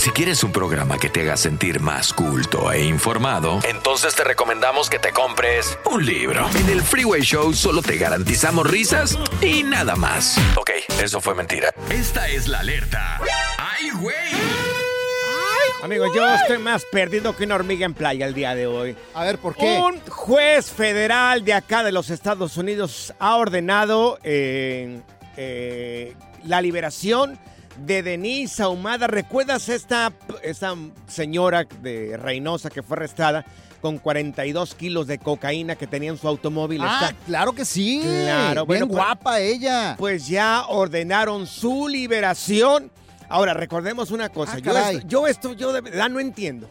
Si quieres un programa que te haga sentir más culto e informado, entonces te recomendamos que te compres un libro. En el Freeway Show solo te garantizamos risas y nada más. Ok, eso fue mentira. Esta es la alerta. ¡Ay, güey! Amigos, yo estoy más perdido que una hormiga en playa el día de hoy. A ver, ¿por qué? Un juez federal de acá de los Estados Unidos ha ordenado eh, eh, la liberación de Denise Ahumada. ¿Recuerdas esta, esta señora de Reynosa que fue arrestada con 42 kilos de cocaína que tenía en su automóvil? Ah, Está- claro que sí. Claro, Bien bueno, pues- guapa ella. pues ya ordenaron su liberación. Ahora, recordemos una cosa. Ah, yo, esto, yo esto, yo de verdad no entiendo.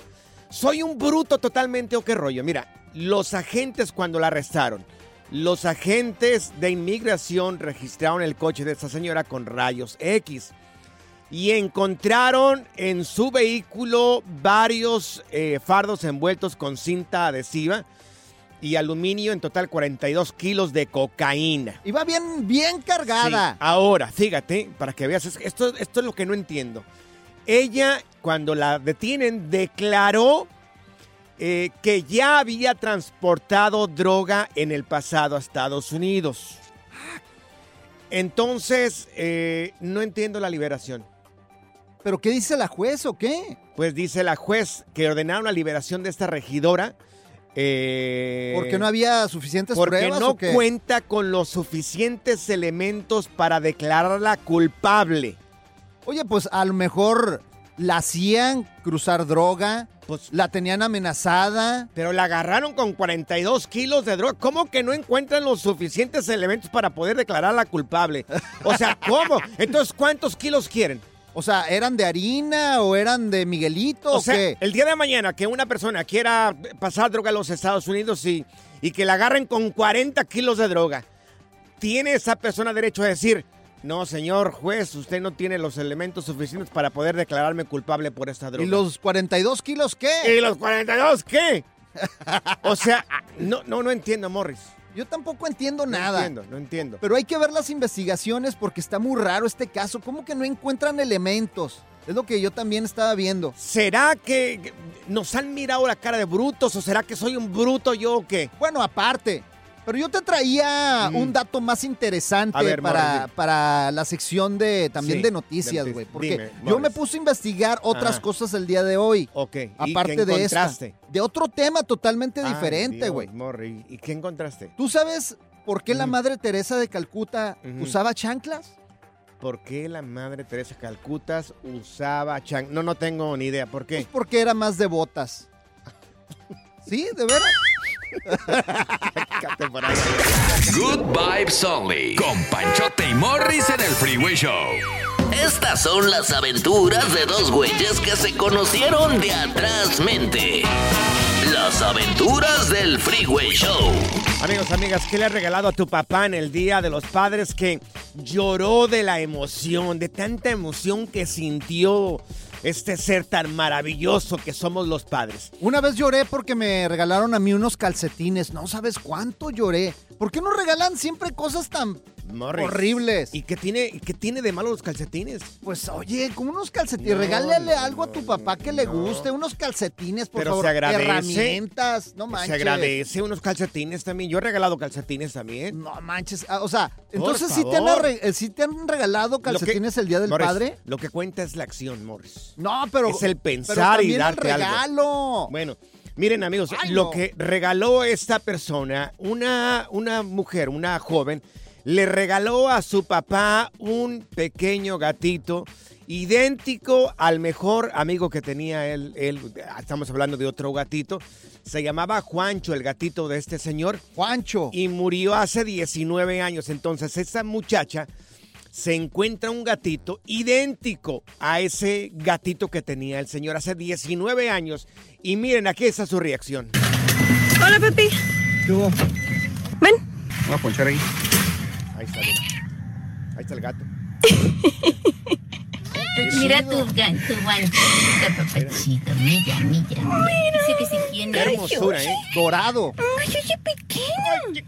Soy un bruto totalmente o qué rollo. Mira, los agentes cuando la arrestaron, los agentes de inmigración registraron el coche de esta señora con rayos X y encontraron en su vehículo varios eh, fardos envueltos con cinta adhesiva y aluminio, en total 42 kilos de cocaína. Iba bien, bien cargada. Sí, Ahora, fíjate, para que veas, es- esto, esto es lo que no entiendo. Ella, cuando la detienen, declaró eh, que ya había transportado droga en el pasado a Estados Unidos. Entonces, eh, no entiendo la liberación. ¿Pero qué dice la juez o qué? Pues dice la juez que ordenaron la liberación de esta regidora. eh, ¿Porque no había suficientes porque pruebas no o qué? cuenta con los suficientes elementos para declararla culpable. Oye, pues a lo mejor la hacían cruzar droga, Pues, la tenían amenazada. pero la agarraron con 42 kilos de droga. ¿Cómo que no encuentran los suficientes elementos para poder declararla culpable? O sea, ¿cómo? Entonces, ¿cuántos kilos quieren? O sea, ¿eran de harina o eran de Miguelito o, O sea, qué? el día de mañana que una persona quiera pasar droga a los Estados Unidos y, y que la agarren con 40 kilos de droga, ¿tiene esa persona derecho a decir, no, señor juez, usted no tiene los elementos suficientes para poder declararme culpable por esta droga? ¿Y los 42 kilos qué? ¿Y los 42 qué? o sea, no, no, no entiendo, Morris. Yo tampoco entiendo No nada. entiendo, no entiendo. Pero hay que ver las investigaciones porque está muy raro este caso. ¿Cómo que no encuentran elementos? Es lo que yo también estaba viendo. ¿Será que nos han mirado la cara de brutos o será que soy un bruto yo o qué? Bueno, aparte. Pero yo te traía Mm. un dato más interesante ver, para, Morris. para la sección de también Sí, de noticias, güey. Porque Dime, yo me puse a investigar otras cosas el día de hoy. Ok. ¿y Aparte qué de esta. encontraste? De otro tema totalmente Ay, diferente, güey. ¿Y qué encontraste? ¿Tú sabes por qué la Ujú. madre Teresa de Calcuta usaba chanclas? ¿Por qué la madre Teresa Calcutas usaba chan? No, no tengo ni idea. ¿Por qué? Pues porque era más de botas. ¿Sí? ¿De veras? Cállate por ahí. Good Vibes Only. Con Panchote y Morris en el Freeway Show. Estas son las aventuras de dos güeyes que se conocieron de atrás mente. Las aventuras del Freeway Show. Amigos, amigas, ¿qué le has regalado a tu papá en el Día de los Padres que lloró de la emoción, de tanta emoción que sintió este ser tan maravilloso que somos los padres? Una vez lloré porque me regalaron a mí unos calcetines. No sabes cuánto lloré. ¿Por qué nos regalan siempre cosas tan Morris. horribles? ¿Y qué tiene, y qué tiene de malo los calcetines? Pues oye, como unos calcetines. No, Regálale no, algo a tu papá que le guste. Unos calcetines, por Pero favor. se agradece. Herramientas. No manches. Se agradece unos calcetines también. Yo he regalado calcetines también. No manches. Ah, o sea, entonces sí te, han, favor. arre- eh, sí te han regalado que- calcetines el día del Morris, padre. Lo que cuenta es la acción, Morris. No, pero. es el pensar y también el darte algo. regalo. Bueno, miren amigos, Ay, lo no. que regaló esta persona, una, una mujer, una joven, le regaló a su papá un pequeño gatito idéntico al mejor amigo que tenía él, él. Estamos hablando de otro gatito. Se llamaba Juancho, el gatito de este señor. Juancho. Y murió hace 19 años. Entonces, esta muchacha se encuentra un gatito idéntico a ese gatito que tenía el señor hace 19 años. Y miren, aquí está su reacción. Hola, Pepi. Ven. Vamos a ponchar ahí. Ahí está, mira. Ahí está el gato. Mira tu gato, guanchito, papachito. Mira, mira. Dice que se tiene. Qué hermosura, ¿eh? Dorado. Ay, oye, pequeño.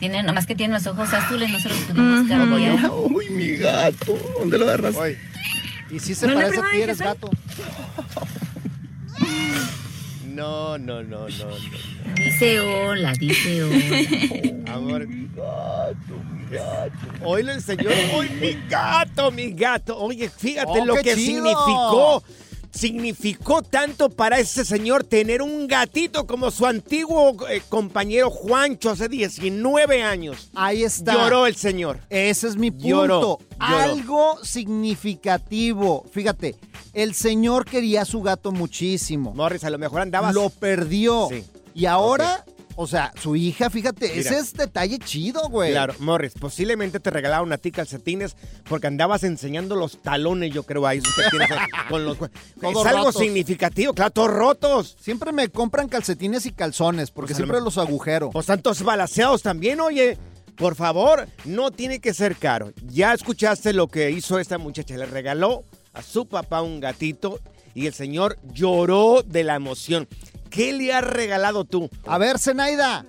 Tiene, nomás que tiene los ojos azules, no se los pudimos cambiar. Uy, mi gato. ¿Dónde lo agarras? Oye, Y si se parece a ti, primáis, eres gato. No, no, no, no, no. Dice hola, dice hola. Amor. Mi gato, mi gato. Oílo el señor. ¡Ay, mi gato, mi gato! Oye, fíjate Oh, lo que chido. significó. Significó tanto para ese señor tener un gatito como su antiguo eh, compañero Juancho hace 19 años. Ahí está. Lloró el señor. Ese es mi punto. Lloró, lloró. Algo significativo. Fíjate, el señor quería a su gato muchísimo. Morris, a lo mejor andabas. Lo perdió. Sí. Y ahora, o sea, su hija, fíjate, Mira. ese es detalle chido, güey. Claro, Morris, posiblemente te regalaron a ti calcetines porque andabas enseñando los talones, yo creo, ahí con los... es Todos algo rotos. significativo, claro, todos rotos. Siempre me compran calcetines y calzones porque Pues lo siempre los agujero. Pues tantos balaseados también, oye. Por favor, no tiene que ser caro. Ya escuchaste lo que hizo esta muchacha. Le regaló a su papá un gatito y el señor lloró de la emoción. ¿Qué le has regalado tú? A ver, Zenaida.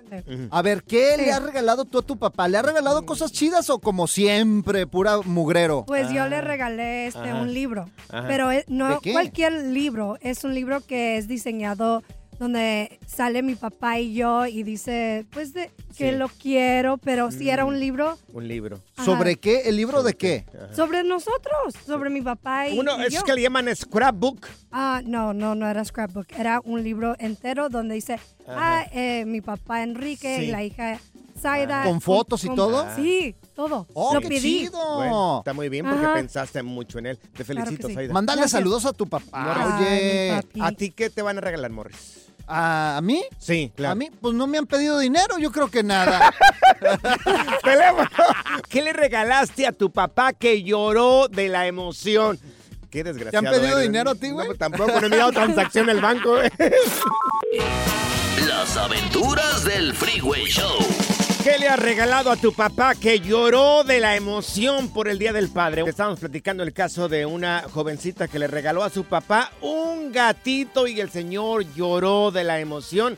A ver, ¿qué le has regalado tú a tu papá? ¿Le has regalado cosas chidas o como siempre, pura mugrero? Pues yo le regalé este Ajá. un libro, Ajá. pero ¿De no cualquier libro, es un libro que es diseñado donde sale mi papá y yo y dice, pues de que Sí. lo quiero, pero sí era Mm. un libro Un libro. Ajá. ¿Sobre qué? ¿El libro de qué? sobre nosotros, sobre mi papá y, Uno, y es yo. que le llaman scrapbook. Ah, no, no, no era scrapbook, era un libro entero donde dice, ah, eh, mi papá Enrique Sí. y la hija Zaida. ¿Con fotos y todo? Sí, todo. Oh, lo qué pedí. chido. Bueno, está muy bien porque Ajá. pensaste mucho en él. Te Claro felicito, sí. Zaida. Mándale Gracias. saludos a tu papá. Ay, Oye. ¿A ti qué te van a regalar, Morris? ¿A, a mí? Sí, claro. A mí, pues no me han pedido dinero, yo creo que nada. Teléfono. ¿Qué le regalaste a tu papá que lloró de la emoción? Qué desgraciado. pedido eres. dinero a ti, güey? No, tampoco, no he mirado transacción en el banco. güey. Las aventuras del Freeway Show. ¿Qué le has regalado a tu papá que lloró de la emoción por el Día del Padre? Estábamos platicando el caso de una jovencita que le regaló a su papá un gatito y el señor lloró de la emoción.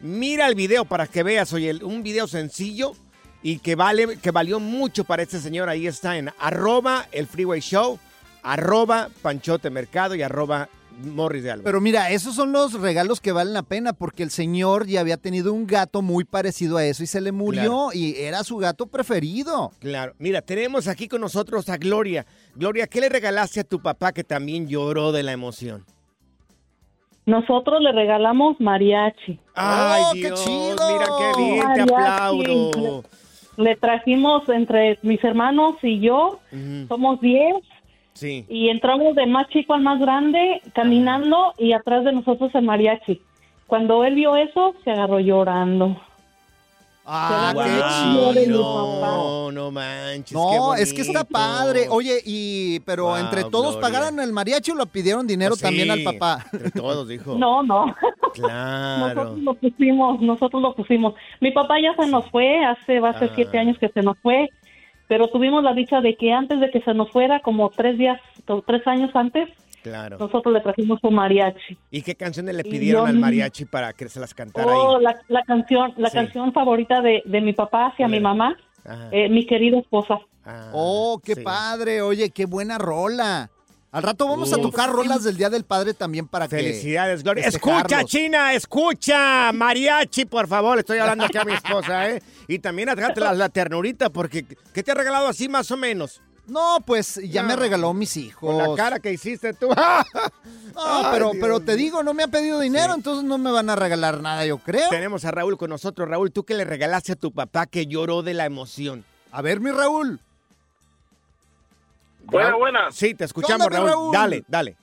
Mira el video para que veas, oye, un video sencillo y que, vale, que valió mucho para este señor. Ahí está en arroba el freeway show, arroba panchote mercado y arroba Morris de Alba. Pero mira, esos son los regalos que valen la pena porque el señor ya había tenido un gato muy parecido a eso y se le murió Claro. y era su gato preferido. Claro. Mira, tenemos aquí con nosotros a Gloria. Gloria, ¿qué le regalaste a tu papá que también lloró de la emoción? Nosotros le regalamos mariachi. ¡Ay, ¡Oh, Dios! qué chido! Mira qué bien, te aplaudo. Le trajimos entre mis hermanos y yo, somos 10, Sí. y entramos del más chico al más grande caminando y atrás de nosotros el mariachi. Cuando él vio eso, se agarró llorando. Ah, Wow, qué chido de No, no manches. No, qué es que está padre. Oye, y pero Wow, entre todos Gloria. pagaron el mariachi o lo pidieron dinero Pues también sí, al papá. Entre todos, dijo. No, no. Claro. Nosotros lo pusimos, nosotros lo pusimos. Mi papá ya se nos fue, hace, va a ser Ah. siete años que se nos fue, pero tuvimos la dicha de que antes de que se nos fuera, como tres días, o tres años antes, Claro. nosotros le trajimos un mariachi. ¿Y qué canciones le pidieron yo- al mariachi para que se las cantara Oh, ahí? la, la canción, la Sí. canción favorita de, de mi papá hacia ¿Cuál mi mamá, eh, mi querida esposa. Ah, Oh, qué sí. padre. Oye, qué buena rola. Al rato vamos a tocar rolas del Día del Padre también para que Felicidades, Gloria. Escucha, China, escucha. Mariachi, por favor. Estoy hablando aquí a mi esposa, ¿eh? Y también atrás la, la ternurita, porque ¿qué te ha regalado así más o menos? No, pues ya me regaló mis hijos. Con la cara que hiciste tú. No, pero, pero te digo, no me ha pedido dinero, entonces no me van a regalar nada, yo creo. Tenemos a Raúl con nosotros. Raúl, ¿tú qué le regalaste a tu papá que lloró de la emoción? A ver, mi Raúl. Buena, buena. Sí, te escuchamos, ¿Qué onda, mi Raúl. Raúl? Dale, dale.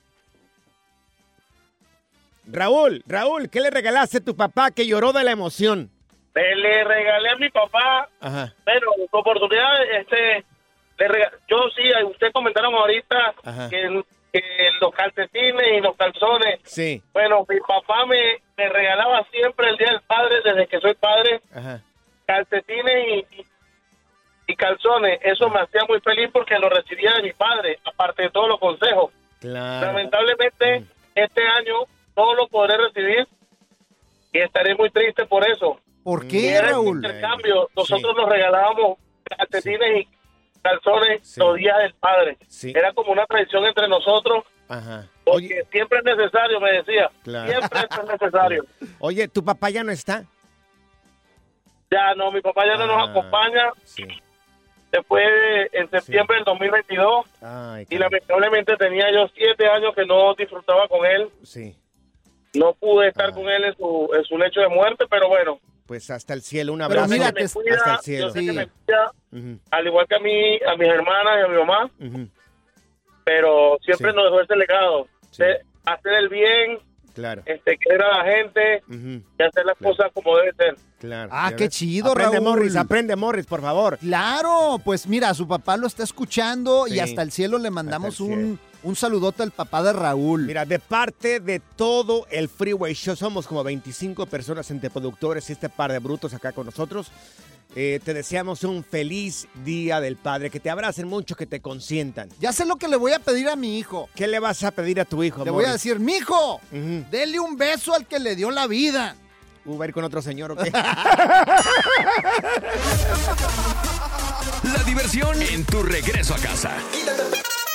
Raúl, Raúl, ¿qué le regalaste a tu papá que lloró de la emoción? Le, le regalé a mi papá, Ajá. pero su oportunidad, este, le rega- yo sí, usted comentaron ahorita Ajá. que, que los calcetines y los calzones, Sí. bueno, mi papá me, me regalaba siempre el Día del Padre, desde que soy padre, Ajá. calcetines y, y- y calzones. Eso me hacía muy feliz porque lo recibía de mi padre, aparte de todos los consejos. Claro. Lamentablemente, este año no lo podré recibir y estaré muy triste por eso. ¿Por Y qué, era el Raúl? intercambio. Nosotros nos regalábamos calcetines y calzones Sí. los días del padre. Sí. Era como una tradición entre nosotros Ajá. porque siempre es necesario, me decía. Claro. Siempre es necesario. Oye, ¿tu papá ya no está? Ya no, mi papá ya no nos Ah, acompaña. Sí. Se fue en septiembre del 2022 Ay, y lamentablemente tenía yo siete años que no disfrutaba con él. Sí. No pude estar Ah. con él en su, en su lecho de muerte, pero bueno. Pues hasta el cielo, un abrazo. mira, me te- cuida, hasta el cielo. Sí. al igual que a mí, a mis hermanas y a mi mamá, pero siempre Sí. nos dejó ese legado Sí. de hacer el bien, Claro. este, querer a la gente y hacer las Claro. cosas como debe ser. Claro. Ah, ¿Ya qué ves? chido, aprende, Raúl. Morris, aprende, Morris, por favor. Claro, pues mira, su papá lo está escuchando y hasta el cielo le mandamos un, un saludote al papá de Raúl. Mira, de parte de todo el Freeway Show, somos como 25 personas entre productores y este par de brutos acá con nosotros. Eh, te deseamos un feliz Día del Padre, que te abracen mucho, que te consientan. Ya sé lo que le voy a pedir a mi hijo. ¿Qué le vas a pedir a tu hijo, Le voy a decir, mijo, Ujú. dele un beso al que le dio la vida. Uh, ¿Va a ir con otro señor o qué? La diversión en tu regreso a casa.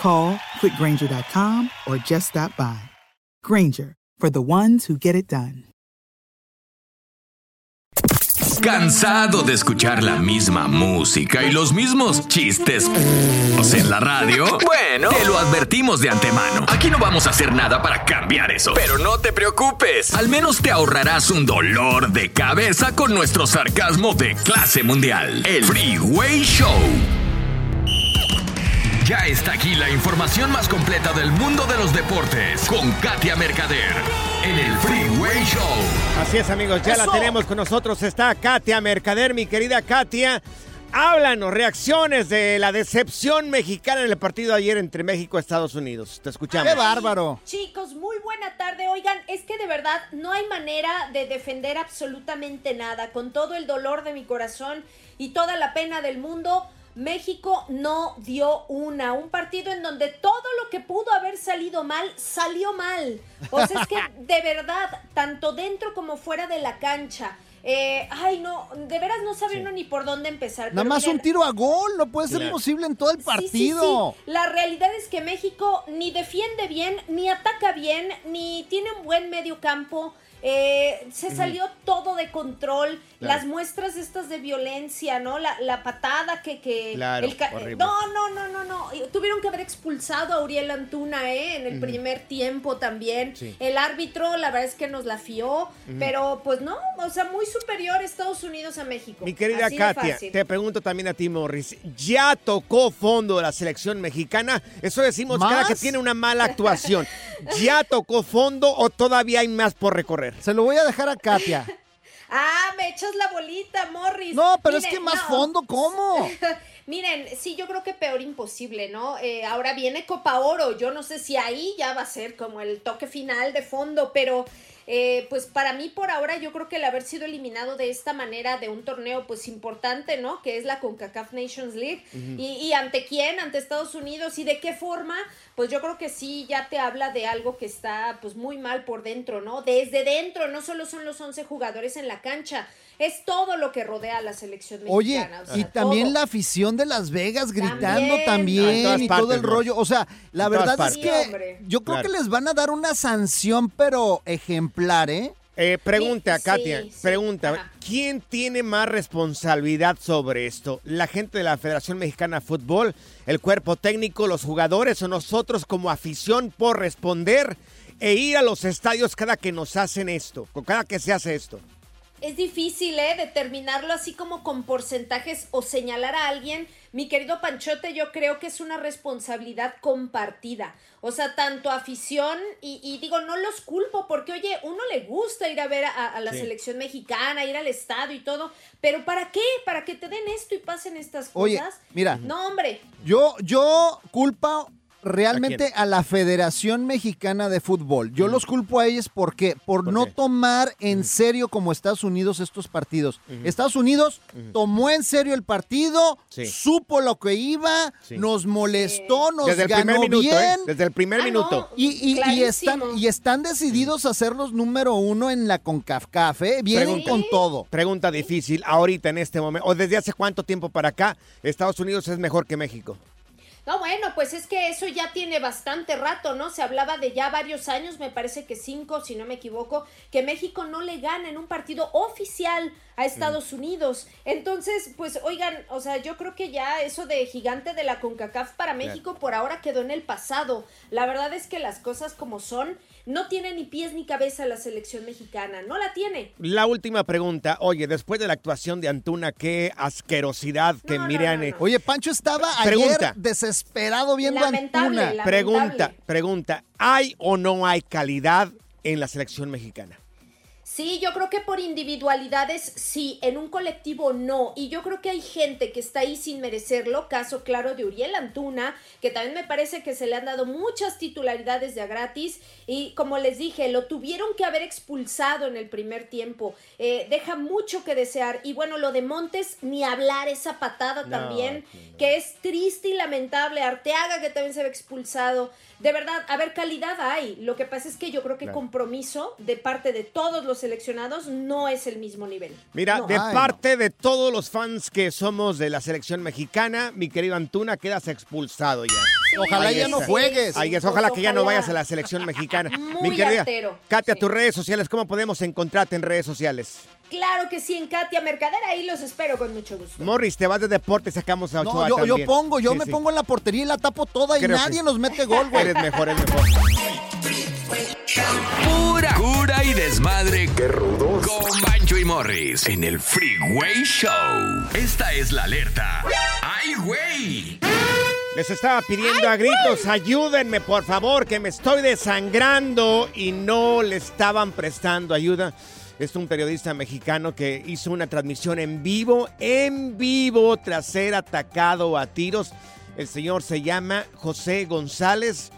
Call quickgranger.com or just stop by. Granger, for the ones who get it done. ¿Cansado de escuchar la misma música y los mismos chistes en la radio? Bueno, te lo advertimos de antemano. Aquí no vamos a hacer nada para cambiar eso. Pero no te preocupes. Al menos te ahorrarás un dolor de cabeza con nuestro sarcasmo de clase mundial. El Freeway Show. Ya está aquí la información más completa del mundo de los deportes con Katia Mercader en el Freeway Show. Así es, amigos, ya la tenemos con nosotros. Está Katia Mercader, mi querida Katia. Háblanos, reacciones de la decepción mexicana en el partido de ayer entre México y Estados Unidos. Te escuchamos. ¡Qué bárbaro! Chicos, muy buena tarde. Oigan, es que de verdad no hay manera de defender absolutamente nada. Con todo el dolor de mi corazón y toda la pena del mundo, México no dio una. Un partido en donde todo lo que pudo haber salido mal, salió mal. O sea, es que de verdad, tanto dentro como fuera de la cancha. eh, ay, no, de veras no sabe uno ni por dónde empezar. Nada más miren, un tiro a gol, no puede ser Claro. posible en todo el Sí, sí, partido. sí. La realidad es que México ni defiende bien, ni ataca bien, ni tiene un buen medio campo. Eh, se salió todo de control. Claro. Las muestras estas de violencia, ¿no? La, la patada que... que Claro, el horrible. no, no, no, no, no. Tuvieron que haber expulsado a Uriel Antuna, ¿eh? En el primer tiempo también. Sí. El árbitro, la verdad es que nos la fió. Pero pues no, o sea, muy superior Estados Unidos a México. Mi querida Así Katia, te pregunto también a ti, Morris. ¿Ya tocó fondo la selección mexicana? Eso decimos cada ¿Más? que tiene una mala actuación. ¿Ya tocó fondo o todavía hay más por recorrer? Se lo voy a dejar a Katia. Ah, me echas la bolita, Morris. No, pero es que más no. fondo, ¿cómo? Miren, sí, yo creo que peor imposible, ¿no? Eh, ahora viene Copa Oro. Yo no sé si ahí ya va a ser como el toque final de fondo, pero eh, pues para mí por ahora yo creo que el haber sido eliminado de esta manera de un torneo pues importante, ¿no? Que es la CONCACAF Nations League. Y ante quién? Ante Estados Unidos. ¿Y de qué forma? Pues yo creo que sí ya te habla de algo que está pues muy mal por dentro, ¿no? Desde dentro, no solo son los 11 jugadores en la cancha, es todo lo que rodea a la selección Oye, mexicana. o sea, y también todo. la afición de Las Vegas gritando También. y todo el rollo. O sea, la En verdad es que Sí, yo creo Claro. que les van a dar una sanción, pero ejemplar, ¿eh? Eh, pregunta, Sí, Katia, sí, pregunta, ajá. ¿quién tiene más responsabilidad sobre esto? ¿La gente de la Federación Mexicana de Fútbol, el cuerpo técnico, los jugadores o nosotros como afición por responder e ir a los estadios cada que nos hacen esto, cada que se hace esto? Es difícil, ¿eh? Determinarlo así como con porcentajes o señalar a alguien. Mi querido Panchote, yo creo que es una responsabilidad compartida. O sea, tanto afición y, y digo, no los culpo porque, oye, uno le gusta ir a ver a, a la Sí. selección mexicana, ir al estadio y todo. Pero ¿para qué? ¿Para que te den esto y pasen estas Oye, cosas? mira. No, hombre. Yo, yo culpo realmente ¿A a, la Federación Mexicana de Fútbol. Yo los culpo a ellos porque por, no tomar en serio como Estados Unidos estos partidos. Estados Unidos tomó en serio el partido, Sí. supo lo que iba, Sí. nos molestó, nos Desde el primer ganó minuto, ¿eh? bien. Desde el primer Ah, minuto. Y, y- y Clarísimo. están, y están decididos a ser los número uno en la CONCACAF, ¿eh? Vienen Pregunta. con todo. Pregunta difícil, ahorita en este momento, o desde hace cuánto tiempo para acá, Estados Unidos es mejor que México. No, bueno, pues es que eso ya tiene bastante rato, ¿no? Se hablaba de ya varios años, me parece que cinco, si no me equivoco, que México no le gana en un partido oficial a Estados Unidos. Entonces, pues, oigan, o sea, yo creo que ya eso de gigante de la CONCACAF para México por ahora quedó en el pasado. La verdad es que las cosas como son, no tiene ni pies ni cabeza la selección mexicana, no la tiene. La última pregunta, oye, después de la actuación de Antuna, qué asquerosidad que miren. eh, Oye, Pancho estaba Pregunta. ayer desesperado viendo a Antuna. Pregunta, pregunta, ¿hay o no hay calidad en la selección mexicana? Sí, yo creo que por individualidades sí, en un colectivo no. Y yo creo que hay gente que está ahí sin merecerlo. Caso claro de Uriel Antuna, que también me parece que se le han dado muchas titularidades de a gratis. Y como les dije, lo tuvieron que haber expulsado en el primer tiempo. Eh, deja mucho que desear. Y bueno, lo de Montes, ni hablar esa patada No, también, que es triste y lamentable. Arteaga, que también se ve expulsado. De verdad, a ver, calidad hay. Lo que pasa es que yo creo que Claro. compromiso de parte de todos los seleccionados no es el mismo nivel. Mira, No. de parte de todos los fans que somos de la selección mexicana, mi querido Antuna, quedas expulsado ya. Ojalá Ahí ya no juegues. Ahí es, Pues ojalá que ya no vayas a la selección mexicana. Muy mi querida artero, Katia, tus redes sociales, ¿cómo podemos encontrarte en redes sociales? Claro que sí, en Katia Mercader, ahí los espero con mucho gusto. Morris, te vas de deporte, sacamos a No, Ochoa yo, yo también. pongo, yo Sí, me sí. pongo en la portería y la tapo toda y nadie que- nos mete gol, güey. Eres mejor, eres mejor. Pura cura y desmadre. ¡Qué rudos! Con Bancho y Morris en el Freeway Show. Esta es la alerta. ¡Ay, güey! Les estaba pidiendo a gritos, ayúdenme por favor, que me estoy desangrando y no le estaban prestando ayuda. Es un periodista mexicano que hizo una transmisión en vivo, en vivo, tras ser atacado a tiros. El señor se llama José González.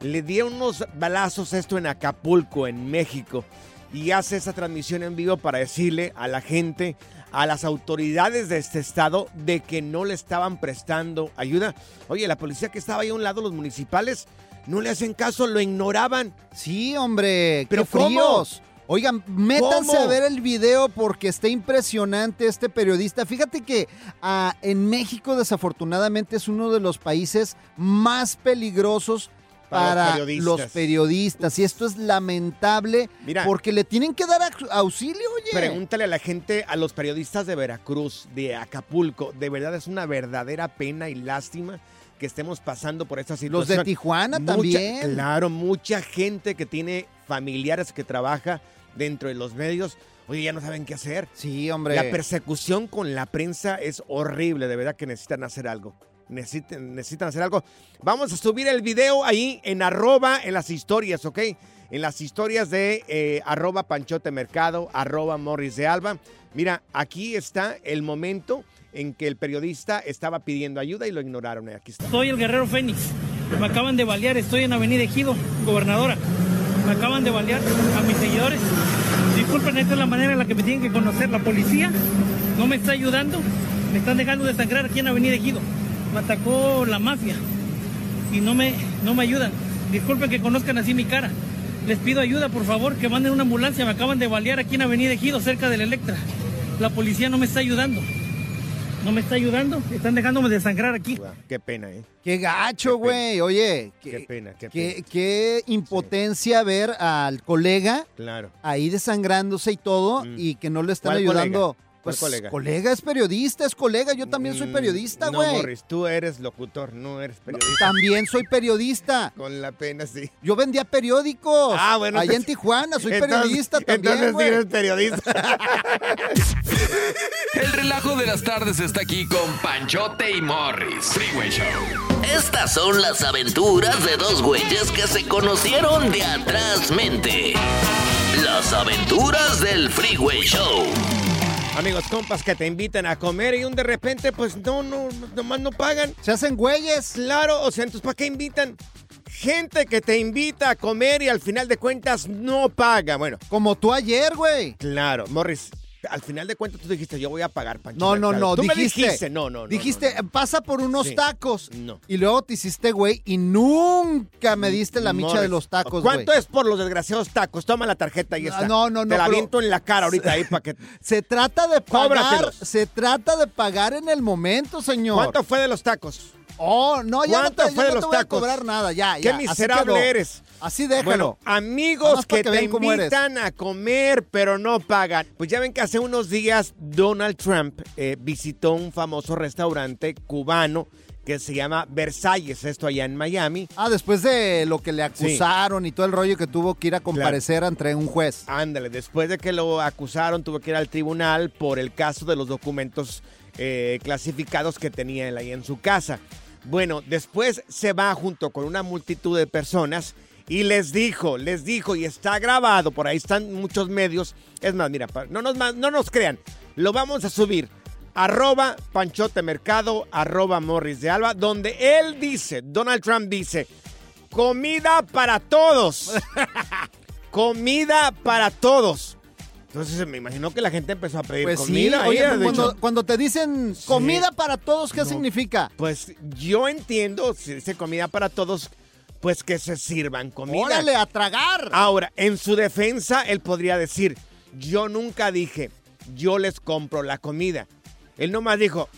Le dieron unos balazos esto en Acapulco, en México. Y hace esa transmisión en vivo para decirle a la gente, a las autoridades de este estado, de que no le estaban prestando ayuda. Oye, la policía que estaba ahí a un lado, los municipales, no le hacen caso, lo ignoraban. Sí, hombre, Pero qué fríos. Oigan, métanse ¿Cómo? a ver el video porque está impresionante este periodista. Fíjate que ah, en México desafortunadamente es uno de los países más peligrosos Para para, los los, periodistas. Y esto es lamentable Mira. porque le tienen que dar au- auxilio, oye. Pregúntale a la gente, a los periodistas de Veracruz, de Acapulco. De verdad es una verdadera pena y lástima que estemos pasando por esta Los situación. de Tijuana Mucha- también. Claro, mucha gente que tiene familiares que trabaja dentro de los medios. Oye, ya no saben qué hacer. Sí, hombre. La persecución con la prensa es horrible. De verdad que necesitan hacer algo. Necesitan, necesitan hacer algo. Vamos a subir el video ahí en arroba, en las historias, ¿ok? En las historias de eh, arroba Panchote Mercado, arroba Morris de Alba. Mira, aquí está el momento en que el periodista estaba pidiendo ayuda y lo ignoraron. Eh, Aquí está. Soy el guerrero Fénix. Me acaban de balear, estoy en Avenida Ejido, gobernadora. Me acaban de balear a mis seguidores. Disculpen, esta es la manera en la que me tienen que conocer. La policía no me está ayudando. Me están dejando de sangrar aquí en Avenida Ejido. Me atacó la mafia y no me, no me ayudan. Disculpen que conozcan así mi cara. Les pido ayuda, por favor, que manden una ambulancia. Me acaban de balear aquí en Avenida Ejido, cerca del Electra. La policía no me está ayudando. No me está ayudando. Están dejándome de sangrar aquí. Qué pena, ¿eh? Qué gacho, güey. Oye, qué, Qué pena, qué pena. qué, qué impotencia ver al colega Claro. ahí desangrándose y todo y que no le están ¿Cuál ayudando. colega? ¿Cuál Pues colega? es periodista, es colega. Yo también soy Mm, periodista, No, güey. Morris, tú eres locutor, no eres periodista. también soy periodista. Con la pena, sí. Yo vendía periódicos. Ah, bueno, Allá en Tijuana, soy entonces- periodista también. entonces sí eres periodista. El relajo de las tardes está aquí con Panchote y Morris. Freeway Show. Estas son las aventuras de dos güeyes que se conocieron de atrás mente. Las aventuras del Freeway Show. Amigos, compas que te invitan a comer y un de repente, pues no, no, nomás no pagan. Se hacen güeyes. Claro, o sea, entonces, ¿para qué invitan? Gente que te invita a comer y al final de cuentas no paga. Bueno. Como tú ayer, güey. Claro, Morris, al final de cuentas tú dijiste, yo voy a pagar, Pancho. No, no, no. Tú dijiste, me dijiste, no, no, no. Dijiste, pasa por unos Sí. tacos. No. Y luego te hiciste, güey, y nunca me diste la micha de los tacos, güey. ¿Cuánto es por los desgraciados tacos? Toma la tarjeta y está. No, no, no, Te la aviento en la cara ahorita ahí para que... Se trata de pagar, Cóbratelos. se trata de pagar en el momento, señor. ¿Cuánto fue de los tacos? Oh, no, ya no te, ¿Cuánto yo fue no te voy a cobrar nada, ya, Qué ya. así miserable eres. Así déjalo. Bueno, amigos que, que te invitan a comer, pero no pagan. Pues ya ven que hace unos días Donald Trump eh, visitó un famoso restaurante cubano que se llama Versalles, esto allá en Miami. Ah, después de lo que le acusaron y todo el rollo que tuvo que ir a comparecer ante un juez. Ándale, después de que lo acusaron, tuvo que ir al tribunal por el caso de los documentos eh, clasificados que tenía él ahí en su casa. Bueno, después se va junto con una multitud de personas Y les dijo, les dijo, y está grabado, por ahí están muchos medios. Es más, mira, no nos, no nos crean, lo vamos a subir. Arroba Panchote Mercado, arroba Morris de Alba, donde él dice, Donald Trump dice, comida para todos. comida para todos. Entonces me imagino que la gente empezó a pedir Pues sí, comida. oye, ahí, pues cuando te dicen comida para todos, ¿qué significa? Pues yo entiendo, si dice comida para todos, pues que se sirvan comida. Órale, a tragar. Ahora, en su defensa, él podría decir, yo nunca dije, yo les compro la comida. Él nomás dijo,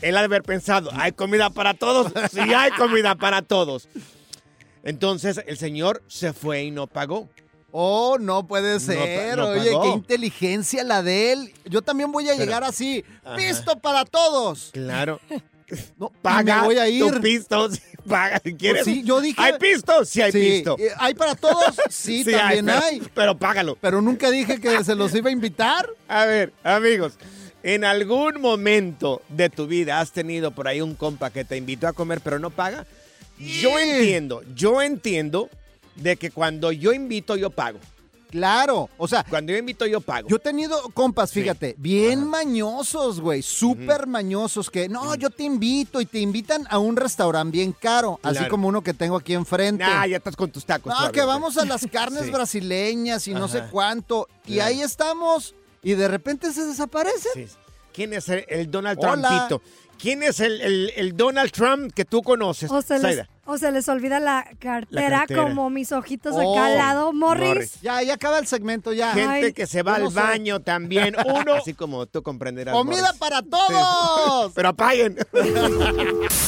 él ha de haber pensado, ¿hay comida para todos? Sí, hay comida para todos. Entonces, el señor se fue y no pagó. Oh, no puede ser. no Oye, pagó. qué inteligencia la de él. Yo también voy a Pero- llegar así. Ajá. Pisto para todos. Claro. No, Paga me voy a ir. tu pisto, sí, paga si quieres. Pues sí, yo dije- ¿Hay pisto? Sí hay Sí, pisto. eh, ¿Hay para todos? Sí, Sí también pero- hay. Pero págalo. Pero nunca dije que se los iba a invitar. A ver, amigos, ¿en algún momento de tu vida has tenido por ahí un compa que te invitó a comer pero no paga? Yo entiendo, yo entiendo de que cuando yo invito yo pago. Claro, o sea, Cuando yo invito yo pago. Yo he tenido compas, fíjate, bien mañosos, güey, súper mañosos, que no, yo te invito y te invitan a un restaurante bien caro, así como uno que tengo aquí enfrente. Ah, ya estás con tus tacos. No, que vamos a las carnes Sí. brasileñas y no sé cuánto. Y Claro. ahí estamos, y de repente se desaparecen. Sí. ¿Quién es el, el Donald Hola. Trumpito? ¿Quién es el, el- el Donald Trump que tú conoces? O se, les, Zaida? O se les olvida la cartera, cartera. como mis ojitos Oh, acá al lado. Morris. Morris. Ya, ya acaba el segmento, ya. Gente Ay, que se va al baño también. Uno, así como tú comprenderás. ¡Comida Morris. para todos! Pero apaguen.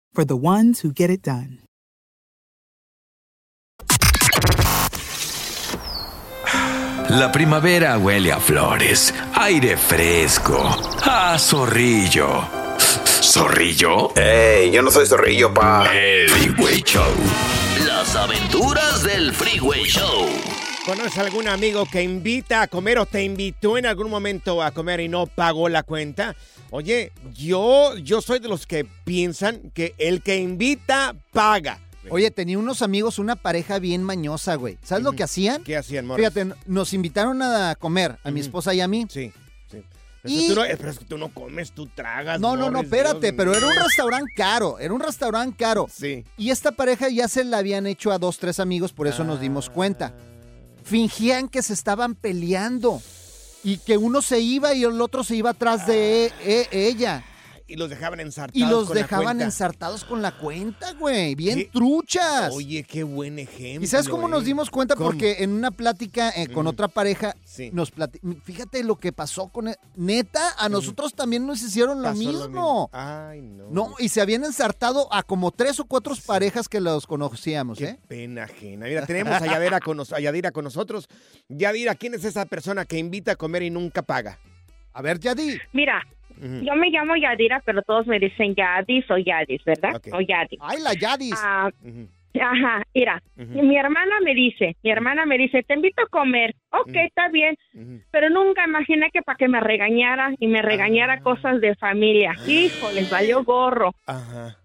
for the ones who get it done. La primavera huele a flores, aire fresco, a zorrillo. ¿Zorrillo? ¡Ey! Yo no soy zorrillo, pa. El Freeway Show. Las aventuras del Freeway Show. ¿Conoces algún amigo que invita a comer o te invitó en algún momento a comer y no pagó la cuenta? Oye, yo, yo soy de los que piensan que el que invita paga. Oye, tenía unos amigos, una pareja bien mañosa, güey. ¿Sabes lo que hacían? ¿Qué hacían, Morris? Fíjate, nos invitaron a comer, a mi esposa y a mí. Sí, sí. Pero, Y- es que tú no, pero es que tú no comes, tú tragas. No, no, no, espérate, Dios pero era un restaurante caro, era un restaurante caro. Sí. Y esta pareja ya se la habían hecho a dos, tres amigos, por eso nos dimos cuenta. Fingían que se estaban peleando y que uno se iba y el otro se iba atrás de e- e- ella. Y los dejaban ensartados Y los con la dejaban cuenta. ensartados con la cuenta, güey. Bien ¿Qué? truchas. Oye, qué buen ejemplo. ¿Y sabes cómo nos eh. dimos cuenta? ¿Cómo? Porque en una plática eh, con otra pareja, Sí. nos plati- fíjate lo que pasó con... e- Neta, a nosotros también nos hicieron lo mismo. Ay, no. No, y se habían ensartado a como tres o cuatro parejas que los conocíamos, Qué ¿eh? pena ajena. Mira, tenemos a Yadira con, nos- a Yadira con nosotros. Yadira, ¿quién es esa persona que invita a comer y nunca paga? A ver, Yadi. Mira, Yo me llamo Yadira, pero todos me dicen Yadis o Yadis, ¿verdad? O Yadis. ¡Ay, la Yadis! Ah, Ujú. Ajá, mira, mi hermana me dice, mi hermana me dice, te invito a comer. Ok, está bien, pero nunca imaginé que para que me regañara y me regañara Ah. cosas de familia. Hijo, les valió gorro. Ajá.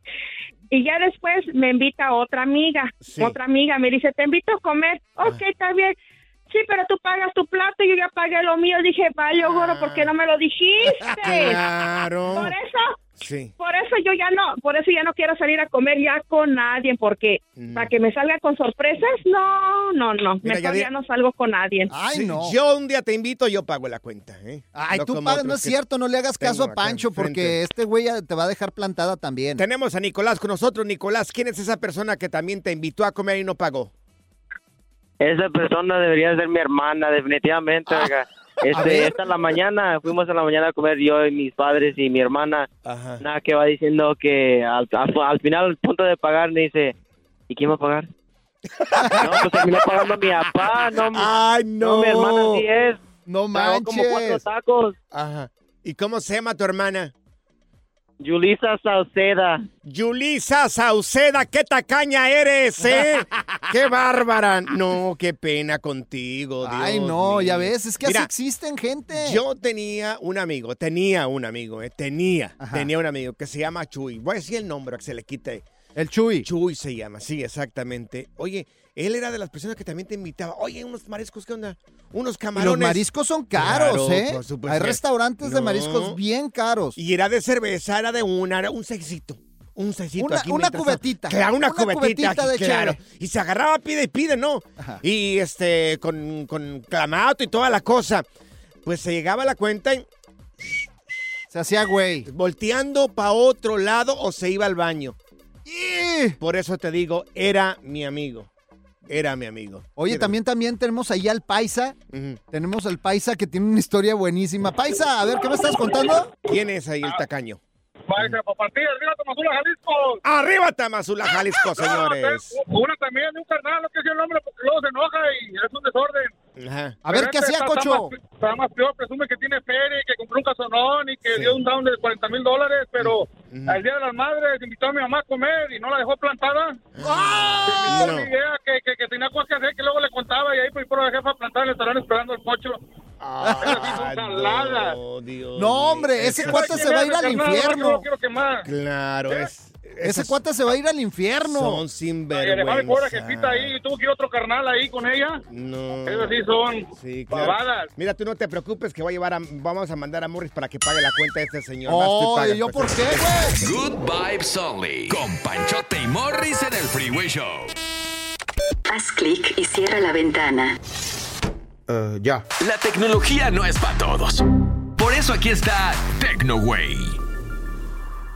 Y ya después me invita otra amiga, otra amiga me dice, te invito a comer. Ok, está bien. Sí, pero tú pagas tu plato y yo ya pagué lo mío. Dije, valió gorro, ¿por qué no me lo dijiste? Claro. Por eso Sí. por eso yo ya no, por eso ya no quiero salir a comer ya con nadie, porque para que me salga con sorpresas, no, no, no, Mm. Mira, mejor ya no salgo con nadie. Sí, Yo un día te invito, yo pago la cuenta. ¿eh? Ay, No tú pagas, no es cierto, no le hagas caso a Pancho porque este güey ya te va a dejar plantada también. Tenemos a Nicolás con nosotros. Nicolás, ¿quién es esa persona que también te invitó a comer y no pagó? Esa persona debería ser mi hermana, definitivamente. oiga. ver. Este, esta en la mañana, fuimos en la mañana a comer yo y mis padres y mi hermana. Nada, que va diciendo que al, al, al final, al punto de pagar, me dice, ¿y quién va a pagar? no, pues terminó pagando mi papá, no, Ay, no. mi hermana sí es. No Pagó como cuatro tacos. Ajá. ¿Y cómo se llama tu hermana? Yulisa Sauceda. Yulisa Sauceda, qué tacaña eres, ¿eh? qué bárbara. No, qué pena contigo, Dios Ay, no, ya ves, es que Mira, así existen gente. Yo tenía un amigo, tenía un amigo, eh, tenía, tenía un amigo que se llama Chuy. Voy a decir el nombre, que se le quite. El Chuy. Chuy se llama, sí, exactamente. Oye, él era de las personas que también te invitaba. Oye, unos mariscos, ¿qué onda? Unos Y camarones. los mariscos son caros, Claro, ¿eh? por supuesto. Hay restaurantes de mariscos bien caros. Y era de cerveza, era de una, era un seisito. Un seisito Una- aquí una cubetita. Claro, una, Una cubetita, cubetita de claro. Y se agarraba, pide y pide, ¿no? Y este, con, con clamato y toda la cosa. Pues se llegaba a la cuenta y Se hacía güey. volteando para otro lado o se iba al baño. Por eso te digo, era mi amigo. Era mi amigo. Oye, también, también tenemos ahí al Paisa. Tenemos al Paisa que tiene una historia buenísima. Paisa, a ver, ¿qué me estás contando? ¿Quién es ahí el tacaño? Paisa, para partir, arriba Tamazula, Jalisco. ¡Arriba Tamazula, Jalisco, señores! Una también de un carnal, quiero decir el nombre porque luego se enoja y es un desorden. Ajá. A ver, ¿qué hacía, este está- Cocho? Está más, está más peor, presume que tiene feria y que compró un casonón y que Sí. dio un down de 40 mil dólares, pero al Día de las Madres invitó a mi mamá a comer y no la dejó plantada. ¡Ah! Tenía una idea que, que, que tenía cosas que hacer, que luego le contaba y ahí pues por la jefa plantada le estarán esperando el. Esas sí son saladas. No, hombre, ese cuate se va a ir al infierno. No. Claro, es. Ese cuate se va a ir al infierno. Son sinvergüenza. mi pobre jefita ahí, tuvo que ir otro carnal ahí con ella. No. Esas sí son Sí, claro. babadas. Mira, tú no te preocupes que voy a llevar a- vamos a mandar a Morris para que pague la cuenta de este señor. Oh, ¿y yo pues. por qué, güey? Good Vibes Only. Con Panchote y Morris en el Freeway Show. Haz clic y cierra la ventana. ya. La tecnología no es para todos. Por eso aquí está TecnoWay.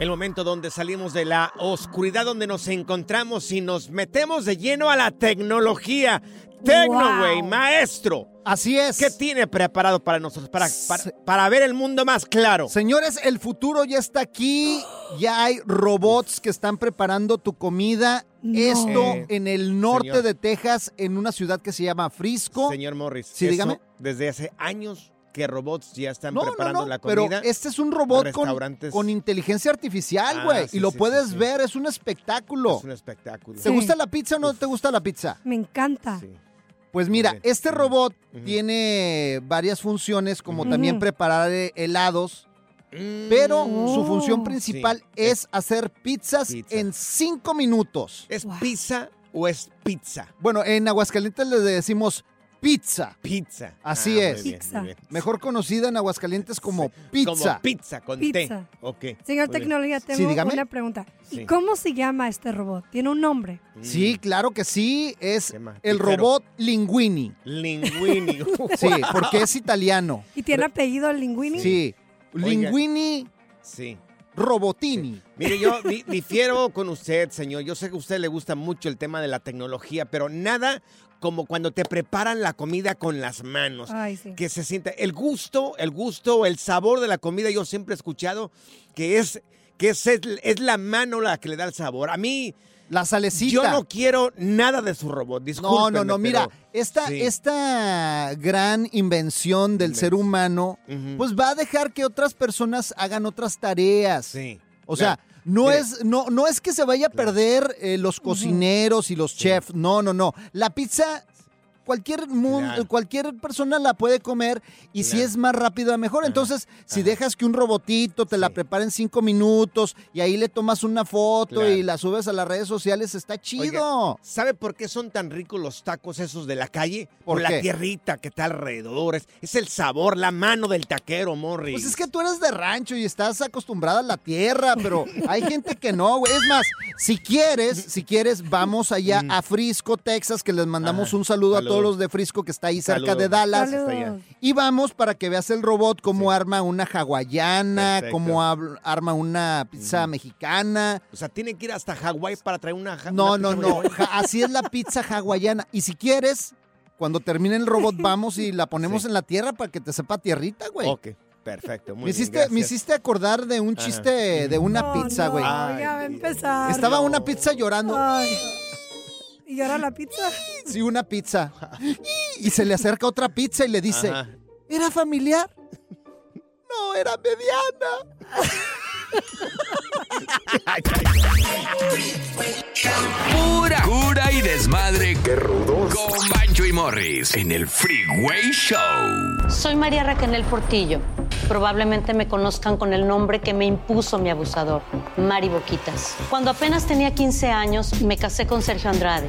El momento donde salimos de la oscuridad donde nos encontramos y nos metemos de lleno a la tecnología. Tecnoway, Wow. maestro. Así es. ¿Qué tiene preparado para nosotros? Para, para, para ver el mundo más claro. Señores, el futuro ya está aquí. Ya hay robots que están preparando tu comida. Esto Eh, en el norte señor. de Texas, en una ciudad que se llama Frisco. Señor Morris. Sí, eso dígame. Desde hace años que robots ya están No, preparando no, la pero comida. este es un robot con, inteligencia artificial, Ah, güey. sí, y lo sí, puedes sí, sí. ver, es un espectáculo. Es un espectáculo. ¿Te gusta la pizza o no te gusta la pizza? Me encanta. Pues mira, este robot tiene varias funciones, como también preparar eh, helados, pero su Oh. función principal es hacer pizzas en cinco minutos. ¿Es pizza o es pizza? Bueno, en Aguascalientes le decimos pizza. Pizza. Así Ah, muy es. bien, bien. Mejor conocida en Aguascalientes como pizza. Como pizza con Pizza. T. Ok. Señor muy bien. Tecnología, tengo Sí, dígame. una pregunta. Sí. ¿Y cómo se llama este robot? ¿Tiene un nombre? Sí, claro que sí, es el Pizero. robot Linguini. Linguini. Sí, porque es italiano. ¿Y tiene apellido Linguini? Sí, Oiga. Linguini Sí. Robotini. Mire, yo di- difiero con usted, señor. Yo sé que a usted le gusta mucho el tema de la tecnología, pero nada como cuando te preparan la comida con las manos. Ay, sí. Que se siente el gusto, el gusto, el sabor de la comida. Yo siempre he escuchado que es que es, es la mano la que le da el sabor. A mí La salecita. yo no quiero nada de su robot. No, no, no, mira, pero- esta, Sí. esta gran invención del ser humano, pues va a dejar que otras personas hagan otras tareas. Sí. O sea, No es, no, no es que se vaya a perder eh, los cocineros y los chefs. No, no, no. La pizza cualquier, mun- Claro. cualquier persona la puede comer y si es más rápido, mejor. Entonces, si dejas que un robotito te la prepare en cinco minutos y ahí le tomas una foto Claro. y la subes a las redes sociales, está chido. Oiga, ¿Sabe por qué son tan ricos los tacos esos de la calle? ¿Por la tierrita que está alrededor. Es, es el sabor, la mano del taquero, Morris. Pues es que tú eres de rancho y estás acostumbrada a la tierra, pero hay gente que no, güey. Es más, si quieres, si quieres, vamos allá a Frisco, Texas, que les mandamos Ajá. un saludo a todos los de Frisco que está ahí cerca Saludos. de Dallas. Saludos. Y vamos para que veas el robot cómo arma una hawaiana, Perfecto. cómo arma una pizza mexicana. O sea, tienen que ir hasta Hawái para traer una ja- No, una no, pizza no. Así es la pizza hawaiana. Y si quieres, cuando termine el robot, vamos y la ponemos en la tierra para que te sepa tierrita, güey. Ok, perfecto. Muy Me bien, hiciste, me gracias. hiciste acordar de un Ajá. chiste de una No, pizza, no, güey. ya va a empezar. Estaba una pizza llorando. Ay. ¿Y ahora la pizza? Sí, una pizza. Y se le acerca otra pizza y le dice, Ajá. ¿era familiar? No, era mediana. Pura cura y desmadre. Qué rudos. Con Bancho y Morris en el Freeway Show. Soy María Raquel Portillo. Probablemente me conozcan con el nombre que me impuso mi abusador, Mari Boquitas. Cuando apenas tenía 15 años, me casé con Sergio Andrade,